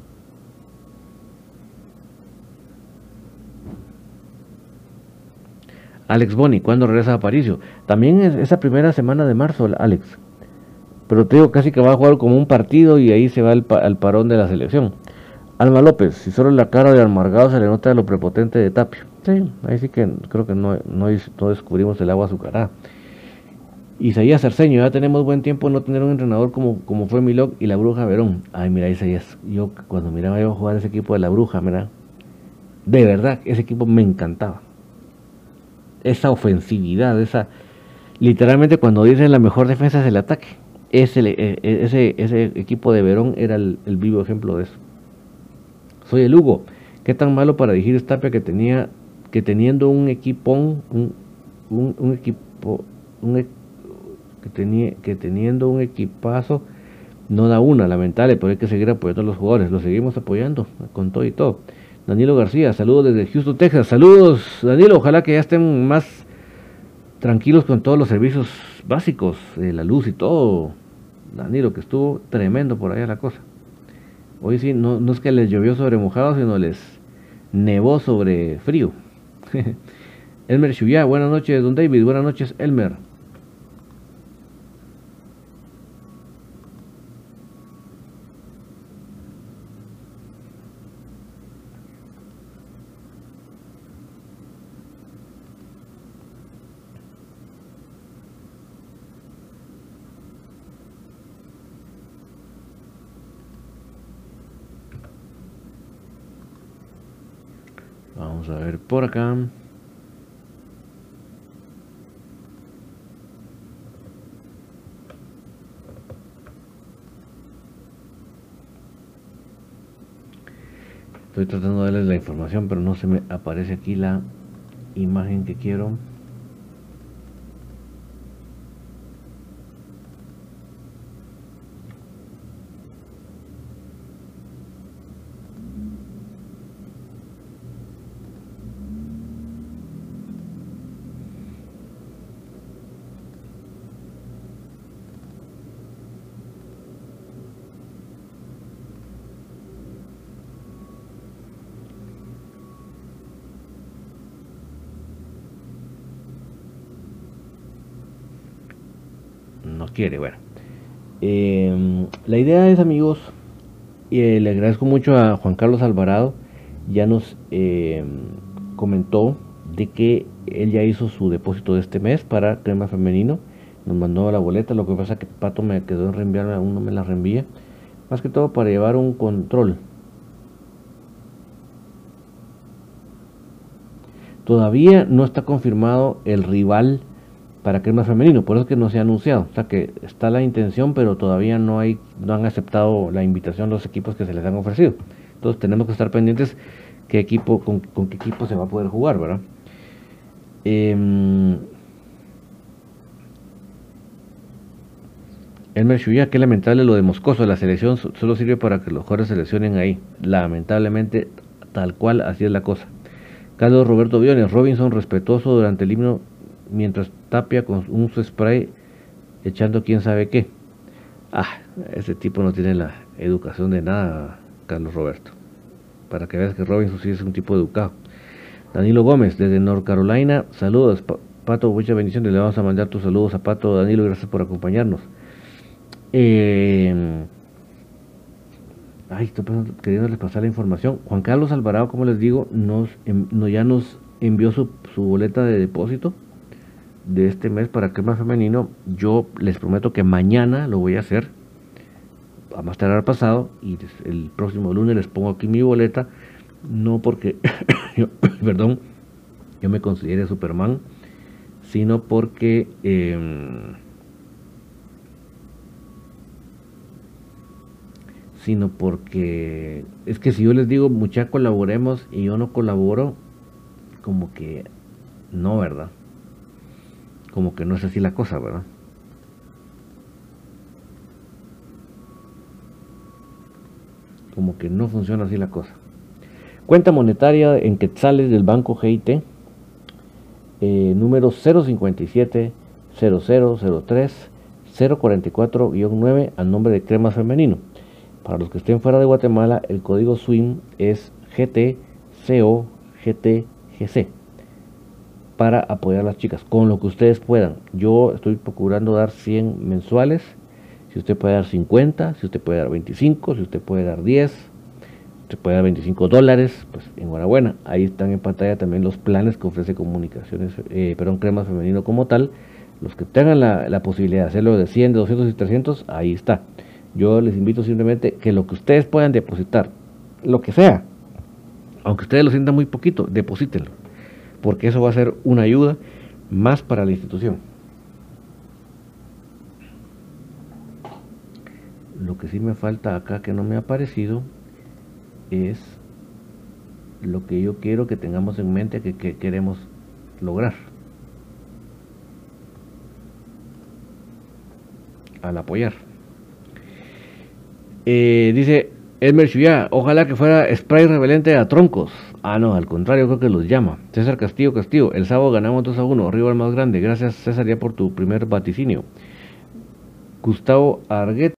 Alex Boni, ¿cuándo regresa a Aparicio? También es esa primera semana de marzo, Alex. Pero te digo casi que va a jugar como un partido y ahí se va al, parón de la selección. Alma López, si solo la cara de amargado se le nota lo prepotente de Tapio. Sí, ahí sí que creo que no, descubrimos el agua azucarada. Isaías Cerceño, ya tenemos buen tiempo no tener un entrenador como, como fue Milok y la Bruja Verón. Ay, mira, Isaías, yo cuando miraba yo jugar ese equipo de la Bruja, mira, de verdad, ese equipo me encantaba esa ofensividad, esa literalmente cuando dicen la mejor defensa es el ataque. Ese, e, e, ese, ese equipo de Verón era el, vivo ejemplo de eso. Soy el Hugo. ¿Qué tan malo para dirigir Tapia que tenía que teniendo un equipón, un, un, equipo, un, e, que, tenía, que teniendo un equipazo no da una, lamentable, pero hay que seguir apoyando a los jugadores. Los seguimos apoyando con todo y todo. Danilo García, saludos desde Houston, Texas. Saludos, Danilo, ojalá que ya estén más tranquilos con todos los servicios básicos, de la luz y todo. Danilo, que estuvo tremendo por allá la cosa. Hoy sí, no, no es que les llovió sobre mojado, sino les nevó sobre frío. Elmer Chuyá, buenas noches, don David, buenas noches, Elmer. Vamos a por acá. Estoy tratando de darles la información, pero no se me aparece aquí la imagen que quiero. Quiere. Bueno, em, la idea es, amigos, y eh, le agradezco mucho a Juan Carlos Alvarado, ya nos em, comentó de que él ya hizo su depósito de este mes para crema femenino. Nos mandó la boleta, lo que pasa es que Pato me quedó en reenviarme, aún no me la reenvía. Más que todo para llevar un control. Todavía no está confirmado el rival para que es más femenino, por eso es que no se ha anunciado, o sea que está la intención, pero todavía no hay, no han aceptado la invitación los equipos que se les han ofrecido. Entonces tenemos que estar pendientes qué equipo, con, qué equipo se va a poder jugar, ¿verdad? Eh, Elmer Shuya, qué lamentable lo de Moscoso, la selección solo sirve para que los jugadores seleccionen ahí. Lamentablemente, tal cual, así es la cosa. Carlos Roberto Biones, Robinson respetuoso durante el himno mientras tapia con un spray echando quién sabe qué. Ah, ese tipo no tiene la educación de nada, Carlos Roberto. Para que veas que Robinson sí es un tipo educado. Danilo Gómez, desde North Carolina, saludos. Pato, muchas bendiciones. Le vamos a mandar tus saludos a Pato. Danilo, gracias por acompañarnos. Eh, ay, estoy queriéndoles pasar la información. Juan Carlos Alvarado, como les digo, nos, ya nos envió su, su boleta de depósito de este mes para crema femenino. Yo les prometo que mañana lo voy a hacer, a más tardar pasado, y el próximo lunes les pongo aquí mi boleta. No porque, perdón, yo me considere Superman, sino porque em, sino porque es que si yo les digo mucha colaboremos y yo no colaboro como que no verdad como que no es así la cosa, ¿verdad? Como que no funciona así la cosa. Cuenta monetaria en quetzales del banco GIT, eh, número 057 0003 044-9 a nombre de Cremas Femenino. Para los que estén fuera de Guatemala, el código SWIM es GTCOGTGC para apoyar a las chicas, con lo que ustedes puedan. Yo estoy procurando dar 100 mensuales, si usted puede dar 50, si usted puede dar 25, si usted puede dar 10, si usted puede dar 25 dólares, pues enhorabuena. Ahí están en pantalla también los planes que ofrece comunicaciones, eh, perdón, crema femenino como tal. Los que tengan la, la posibilidad de hacerlo de 100, de 200 y 300, ahí está. Yo les invito simplemente que lo que ustedes puedan depositar, lo que sea, aunque ustedes lo sientan muy poquito, deposítenlo porque eso va a ser una ayuda más para la institución. Lo que sí me falta acá que no me ha aparecido es lo que yo quiero que tengamos en mente que, queremos lograr. Al apoyar. Eh, dice Elmer Chuyá, ojalá que fuera spray repelente a troncos. Ah, no, al contrario, creo que los llama. César Castillo Castillo, el sábado ganamos 2 a 1, arriba el más grande. Gracias, César, ya por tu primer vaticinio. Gustavo Arguet,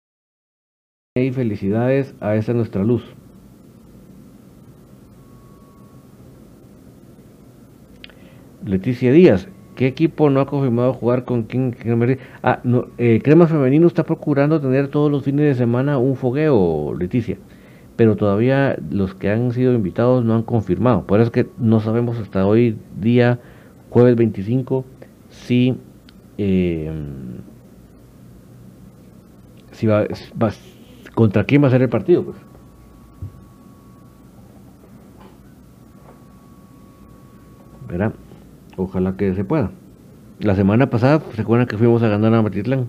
y felicidades a esa nuestra luz. Leticia Díaz, ¿qué equipo no ha confirmado jugar con quién? Ah, no, eh, Crema Femenino está procurando tener todos los fines de semana un fogueo, Leticia pero todavía los que han sido invitados no han confirmado. Por eso es que no sabemos hasta hoy, día jueves 25, si, eh, si va, contra quién va a ser el partido. Pues. Verá, ojalá que se pueda. La semana pasada, ¿se acuerdan que fuimos a ganar a Matitlán?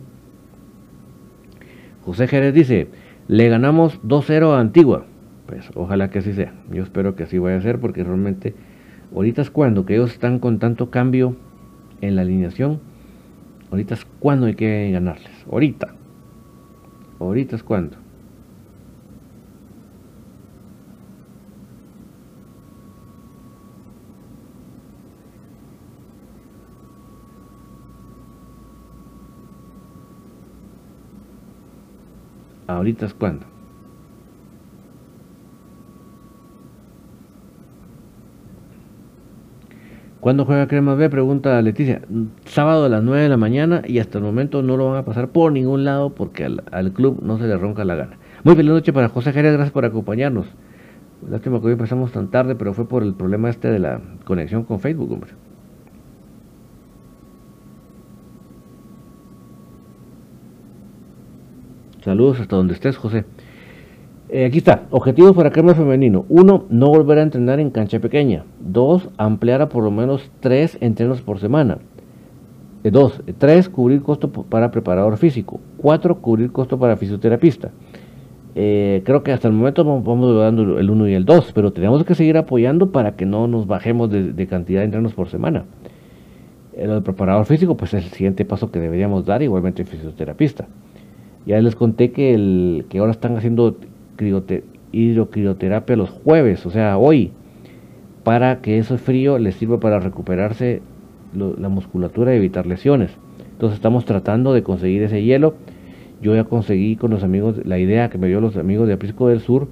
José Jerez dice, le ganamos 2-0 a Antigua. Pues ojalá que así sea. Yo espero que así vaya a ser porque realmente ahorita es cuando que ellos están con tanto cambio en la alineación. Ahorita es cuando hay que ganarles. Ahorita. Ahorita es cuando. Ahorita es cuando. ¿Cuándo juega Crema B? Pregunta Leticia. Sábado a las 9 de la mañana y hasta el momento no lo van a pasar por ningún lado porque al, club no se le ronca la gana. Muy feliz noche para José Jerez, gracias por acompañarnos. Lástima que hoy empezamos tan tarde, pero fue por el problema este de la conexión con Facebook, hombre. Saludos hasta donde estés, José. Eh, aquí está, objetivos para crema femenino. Uno, no volver a entrenar en cancha pequeña. Dos, ampliar a por lo menos tres entrenos por semana. Eh, dos, tres, cubrir costo para preparador físico. Cuatro, cubrir costo para fisioterapista. Eh, creo que hasta el momento vamos dando el 1 y el 2, pero tenemos que seguir apoyando para que no nos bajemos de, cantidad de entrenos por semana. El preparador físico, pues es el siguiente paso que deberíamos dar, igualmente el fisioterapista. Ya les conté que, el, que ahora están haciendo hidrocrioterapia los jueves, o sea, hoy, para que ese frío le sirva para recuperarse la musculatura y evitar lesiones. Entonces estamos tratando de conseguir ese hielo. Yo ya conseguí con los amigos, la idea que me dio los amigos de Aprisco del Sur,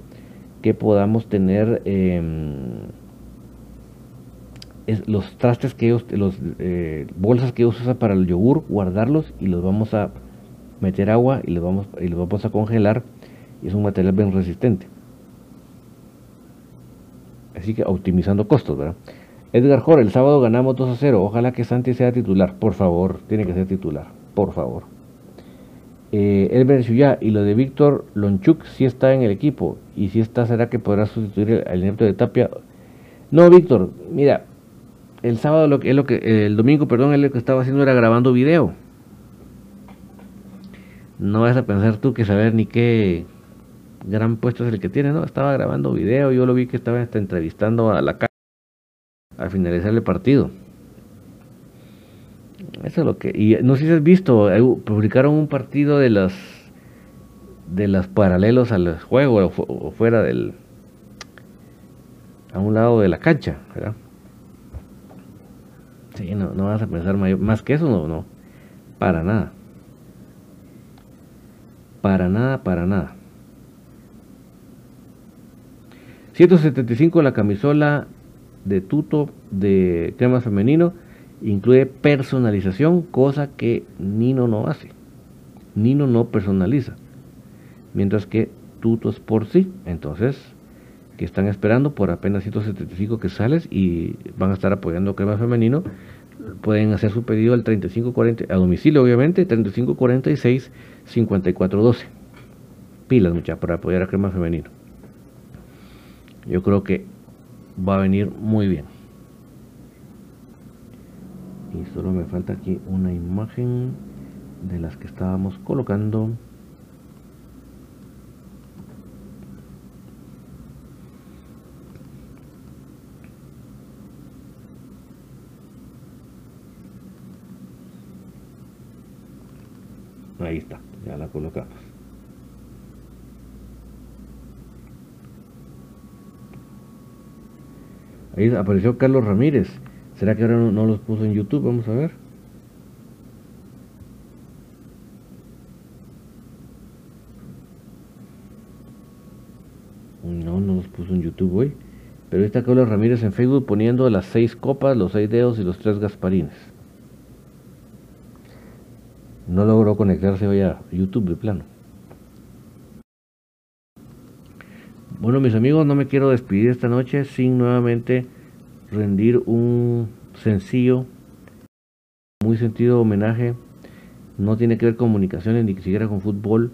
que podamos tener em, los trastes que ellos, los eh, bolsas que ellos usan para el yogur, guardarlos y los vamos a meter agua y los vamos, y los vamos a congelar. Y es un material bien resistente. Así que optimizando costos, ¿verdad? Edgar Jor, el sábado ganamos 2 a 0. Ojalá que Santi sea titular. Por favor, tiene que ser titular. Por favor. Eh, Elber y lo de Víctor Lonchuk si está en el equipo. Y si está, ¿será que podrá sustituir al inepto de Tapia? No, Víctor, mira, el sábado lo que, lo que el domingo, perdón, él lo que estaba haciendo era grabando video. No vas a pensar tú que saber ni qué gran puesto es el que tiene, ¿no? Estaba grabando video, yo lo vi que estaba entrevistando a la al finalizar el partido. Eso es lo que. Y no sé si has visto, publicaron un partido de las de los paralelos al juego o fuera del a un lado de la cancha, ¿verdad? Sí, no, no vas a pensar más que eso, no, no, para nada, para nada, para nada. 175 la camisola de tuto de crema femenino incluye personalización, cosa que Nino no hace. Nino no personaliza. Mientras que tuto es por sí. Entonces, que están esperando por apenas 175 que sales y van a estar apoyando crema femenino, pueden hacer su pedido al 3540 a domicilio obviamente 3546 5412 pilas muchachos para apoyar a crema femenino. Yo creo que va a venir muy bien. Y solo me falta aquí una imagen de las que estábamos colocando Ahí está, ya la colocamos. Ahí apareció Carlos Ramírez. ¿Será que ahora no, los puso en YouTube? Vamos a ver. No, no los puso en YouTube hoy. Pero ahí está Carlos Ramírez en Facebook poniendo las seis copas, los seis dedos y los tres gasparines no logró conectarse hoy a YouTube de plano. Bueno, mis amigos, no me quiero despedir esta noche sin nuevamente rendir un sencillo, muy sentido homenaje. No tiene que ver con comunicaciones ni siquiera con fútbol,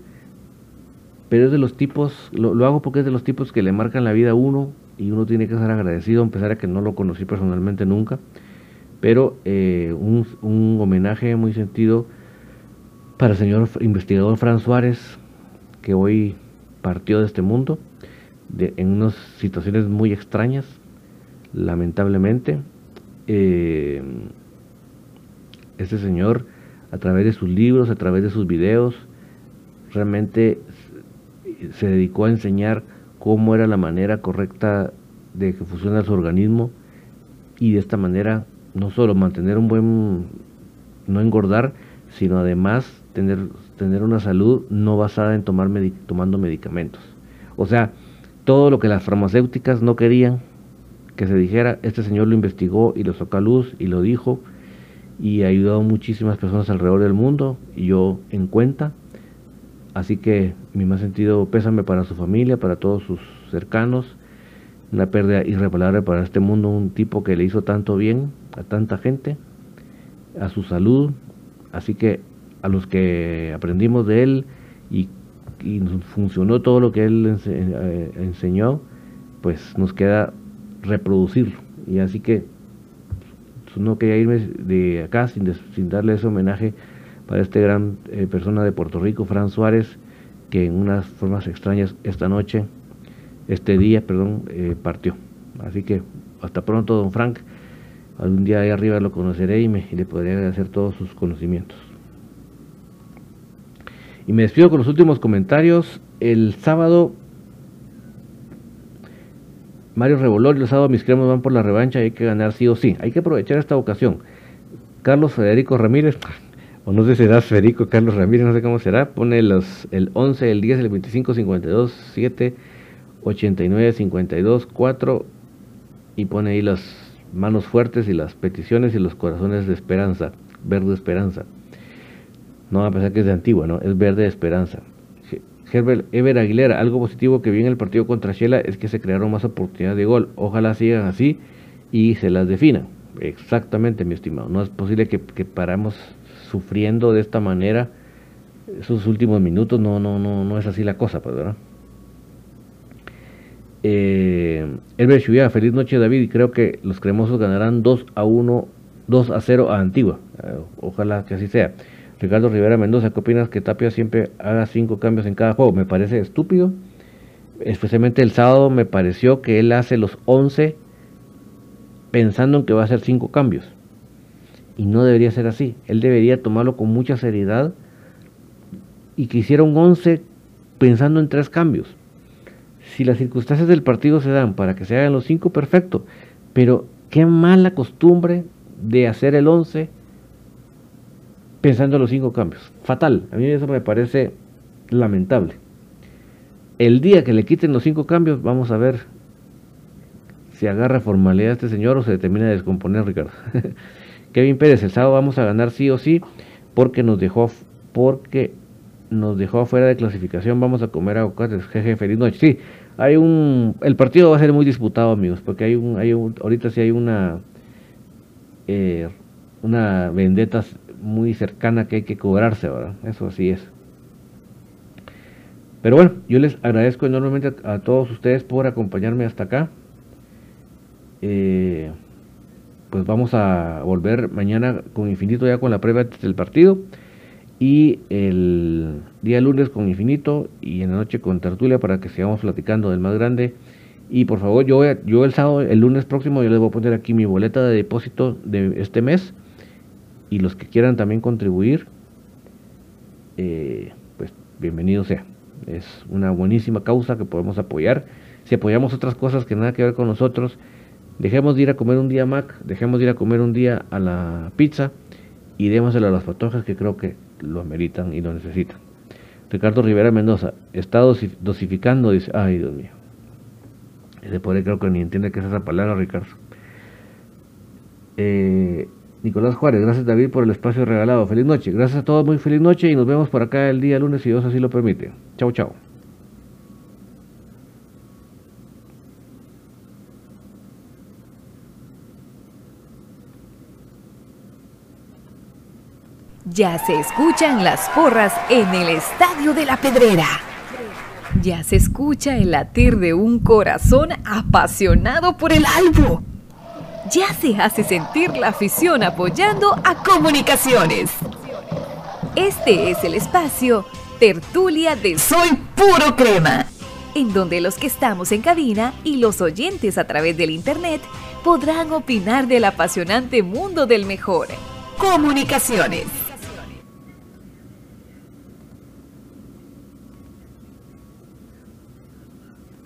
pero es de los tipos, lo, hago porque es de los tipos que le marcan la vida a uno y uno tiene que ser agradecido, a pesar de que no lo conocí personalmente nunca. Pero eh, un homenaje muy sentido para el señor investigador Fran Suárez, que hoy partió de este mundo en unas situaciones muy extrañas, lamentablemente. Eh, este señor, a través de sus libros, a través de sus videos, realmente se dedicó a enseñar cómo era la manera correcta de que funciona su organismo y de esta manera no solo mantener un buen, no engordar, sino además tener, tener una salud no basada en tomar tomando medicamentos. O sea, todo lo que las farmacéuticas no querían que se dijera, este señor lo investigó y lo sacó a luz y lo dijo y ha ayudado a muchísimas personas alrededor del mundo y yo en cuenta. Así que mi más sentido pésame para su familia, para todos sus cercanos. Una pérdida irreparable para este mundo, un tipo que le hizo tanto bien a tanta gente, a su salud. Así que a los que aprendimos de él y, funcionó todo lo que él eh, enseñó, pues nos queda reproducirlo. Y así que pues, no quería irme de acá sin, darle ese homenaje para este gran eh, persona de Puerto Rico, Fran Suárez, que en unas formas extrañas esta noche, este día, perdón, eh, partió. Así que hasta pronto, don Frank. Algún día ahí arriba lo conoceré y, me, y le podré agradecer todos sus conocimientos. Y me despido con los últimos comentarios. El sábado Mario Revolor, los sábados mis cremos van por la revancha, hay que ganar sí o sí. Hay que aprovechar esta ocasión. Carlos Federico Ramírez, o no sé si será Federico Carlos Ramírez, no sé cómo será, pone los, el 11, el 10, el 25, 52, 7, 89, 52, 4 y pone ahí las manos fuertes y las peticiones y los corazones de esperanza, verde esperanza. No, a pesar que es de antigua, ¿no? Es verde esperanza. Herbert Ever Aguilera, algo positivo que vi en el partido contra Shela es que se crearon más oportunidades de gol. Ojalá sigan así y se las definan. Exactamente, mi estimado. No es posible que, paramos sufriendo de esta manera esos últimos minutos. No, no, no, no es así la cosa, pues, ¿verdad? Eh, Elber feliz noche David y creo que los cremosos ganarán 2 a 1, 2 a 0 a Antigua. Eh, ojalá que así sea. Ricardo Rivera Mendoza, ¿qué opinas que Tapia siempre haga 5 cambios en cada juego? Me parece estúpido. Especialmente el sábado me pareció que él hace los 11 pensando en que va a hacer 5 cambios. Y no debería ser así. Él debería tomarlo con mucha seriedad y que hiciera un 11 pensando en 3 cambios si las circunstancias del partido se dan para que se hagan los cinco, perfecto. Pero qué mala costumbre de hacer el 11 pensando en los cinco cambios. Fatal. A mí eso me parece lamentable. El día que le quiten los cinco cambios, vamos a ver si agarra formalidad este señor o se termina de descomponer, Ricardo. Kevin Pérez, el sábado vamos a ganar sí o sí porque nos dejó porque nos dejó afuera de clasificación, vamos a comer aguacates, jeje, feliz noche. Sí, hay un, el partido va a ser muy disputado, amigos, porque hay un, hay ahorita sí hay una, eh, una vendetta muy cercana que hay que cobrarse, ¿verdad? Eso así es. Pero bueno, yo les agradezco enormemente a, todos ustedes por acompañarme hasta acá. Eh, pues vamos a volver mañana con infinito ya con la prueba del partido y el día lunes con Infinito y en la noche con Tertulia para que sigamos platicando del más grande. Y por favor, yo, yo el sábado, el lunes próximo, yo les voy a poner aquí mi boleta de depósito de este mes. Y los que quieran también contribuir, eh, pues bienvenido sea. Es una buenísima causa que podemos apoyar. Si apoyamos otras cosas que nada que ver con nosotros, dejemos de ir a comer un día Mac, dejemos de ir a comer un día a la pizza y démoselo a las patojas que creo que lo ameritan y lo necesitan. Ricardo Rivera Mendoza, está dosificando, dice, ay Dios mío. Ese pobre creo que ni entiende qué es esa palabra, Ricardo. Eh, Nicolás Juárez, gracias David por el espacio regalado. Feliz noche. Gracias a todos, muy feliz noche y nos vemos por acá el día lunes si Dios así lo permite. Chau, chau. Ya se escuchan las porras en el Estadio de la Pedrera. Ya se escucha el latir de un corazón apasionado por el albo. Ya se hace sentir la afición apoyando a comunicaciones. Este es el espacio Tertulia de Soy Puro Crema, en donde los que estamos en cabina y los oyentes a través del Internet podrán opinar del apasionante mundo del mejor. Comunicaciones.